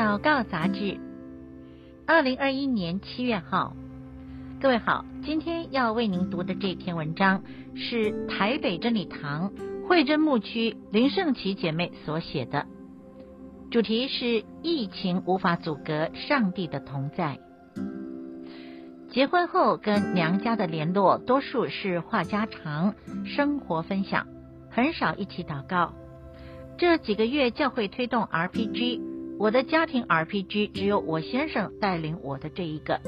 祷告杂志，二零二一年七月号。各位好，今天要为您读的这篇文章是台北真理堂惠贞牧区林圣琪姐妹所写的，主题是疫情无法阻隔上帝的同在。结婚后跟娘家的联络，多数是话家常、生活分享，很少一起祷告。这几个月教会推动 RPG，我的家庭 RPG 只有我先生带领我的这一个。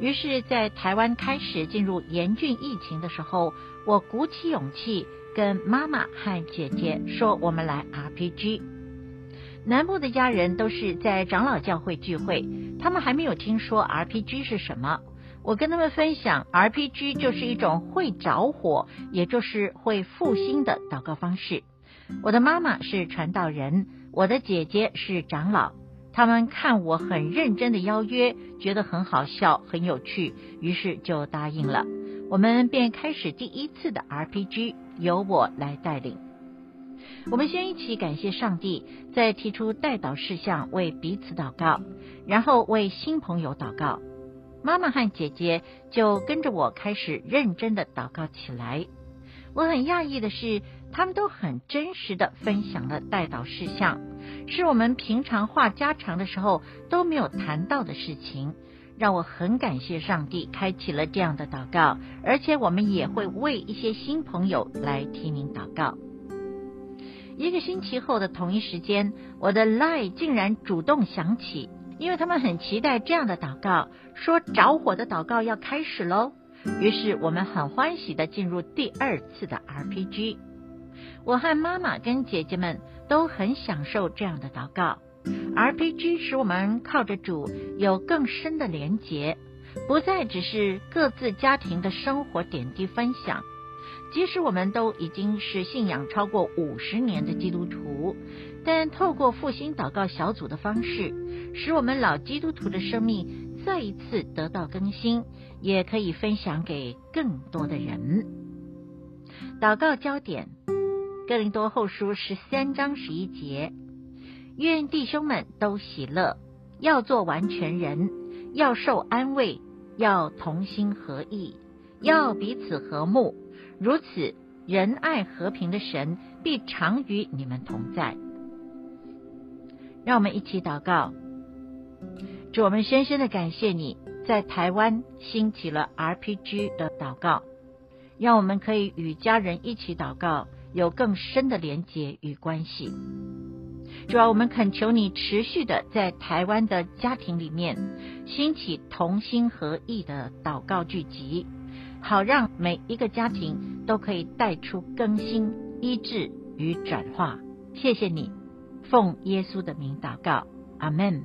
于是，在台湾开始进入严峻疫情的时候，我鼓起勇气跟妈妈和姐姐说：“我们来 RPG。”南部的家人都是在长老教会聚会，他们还没有听说 RPG 是什么。我跟他们分享，RPG 就是一种会着火，也就是会复兴的祷告方式。我的妈妈是传道人，我的姐姐是长老。他们看我很认真的邀约，觉得很好笑、很有趣，于是就答应了。我们便开始第一次的 RPG，由我来带领。我们先一起感谢上帝，再提出代祷事项，为彼此祷告，然后为新朋友祷告。妈妈和姐姐就跟着我开始认真的祷告起来。我很讶异的是，他们都很真实的分享了代祷事项。是我们平常话家常的时候都没有谈到的事情，让我很感谢上帝开启了这样的祷告，而且我们也会为一些新朋友来提名祷告。一个星期后的同一时间，我的 LINE 竟然主动响起，因为他们很期待这样的祷告，说着火的祷告要开始喽。于是我们很欢喜地进入第二次的 RPG。我和妈妈跟姐姐们都很享受这样的祷告。RPG 使我们靠着主有更深的连结，不再只是各自家庭的生活点滴分享。即使我们都已经是信仰超过五十年的基督徒，但透过复兴祷告小组的方式，使我们老基督徒的生命再一次得到更新，也可以分享给更多的人。祷告焦点。哥林多后书十三章十一节，愿弟兄们都喜乐，要做完全人，要受安慰，要同心合意，要彼此和睦。如此，仁爱和平的神必常与你们同在。让我们一起祷告，主，我们深深的感谢你在台湾兴起了 RPG 的祷告，让我们可以与家人一起祷告。有更深的连结与关系。主要我们恳求你持续的在台湾的家庭里面兴起同心合意的祷告聚集，好让每一个家庭都可以带出更新、医治与转化。谢谢你，奉耶稣的名祷告，阿门。